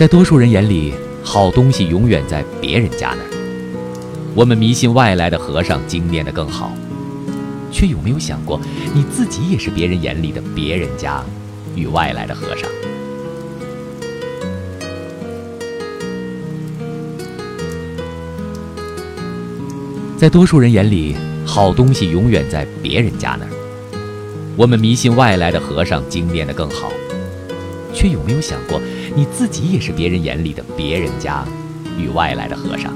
在多数人眼里，好东西永远在别人家那儿。我们迷信外来的和尚精炼的更好，却有没有想过，你自己也是别人眼里的别人家与外来的和尚？在多数人眼里，好东西永远在别人家那儿。我们迷信外来的和尚精炼的更好，却有没有想过，你自己也是别人眼里的别人家与外来的和尚？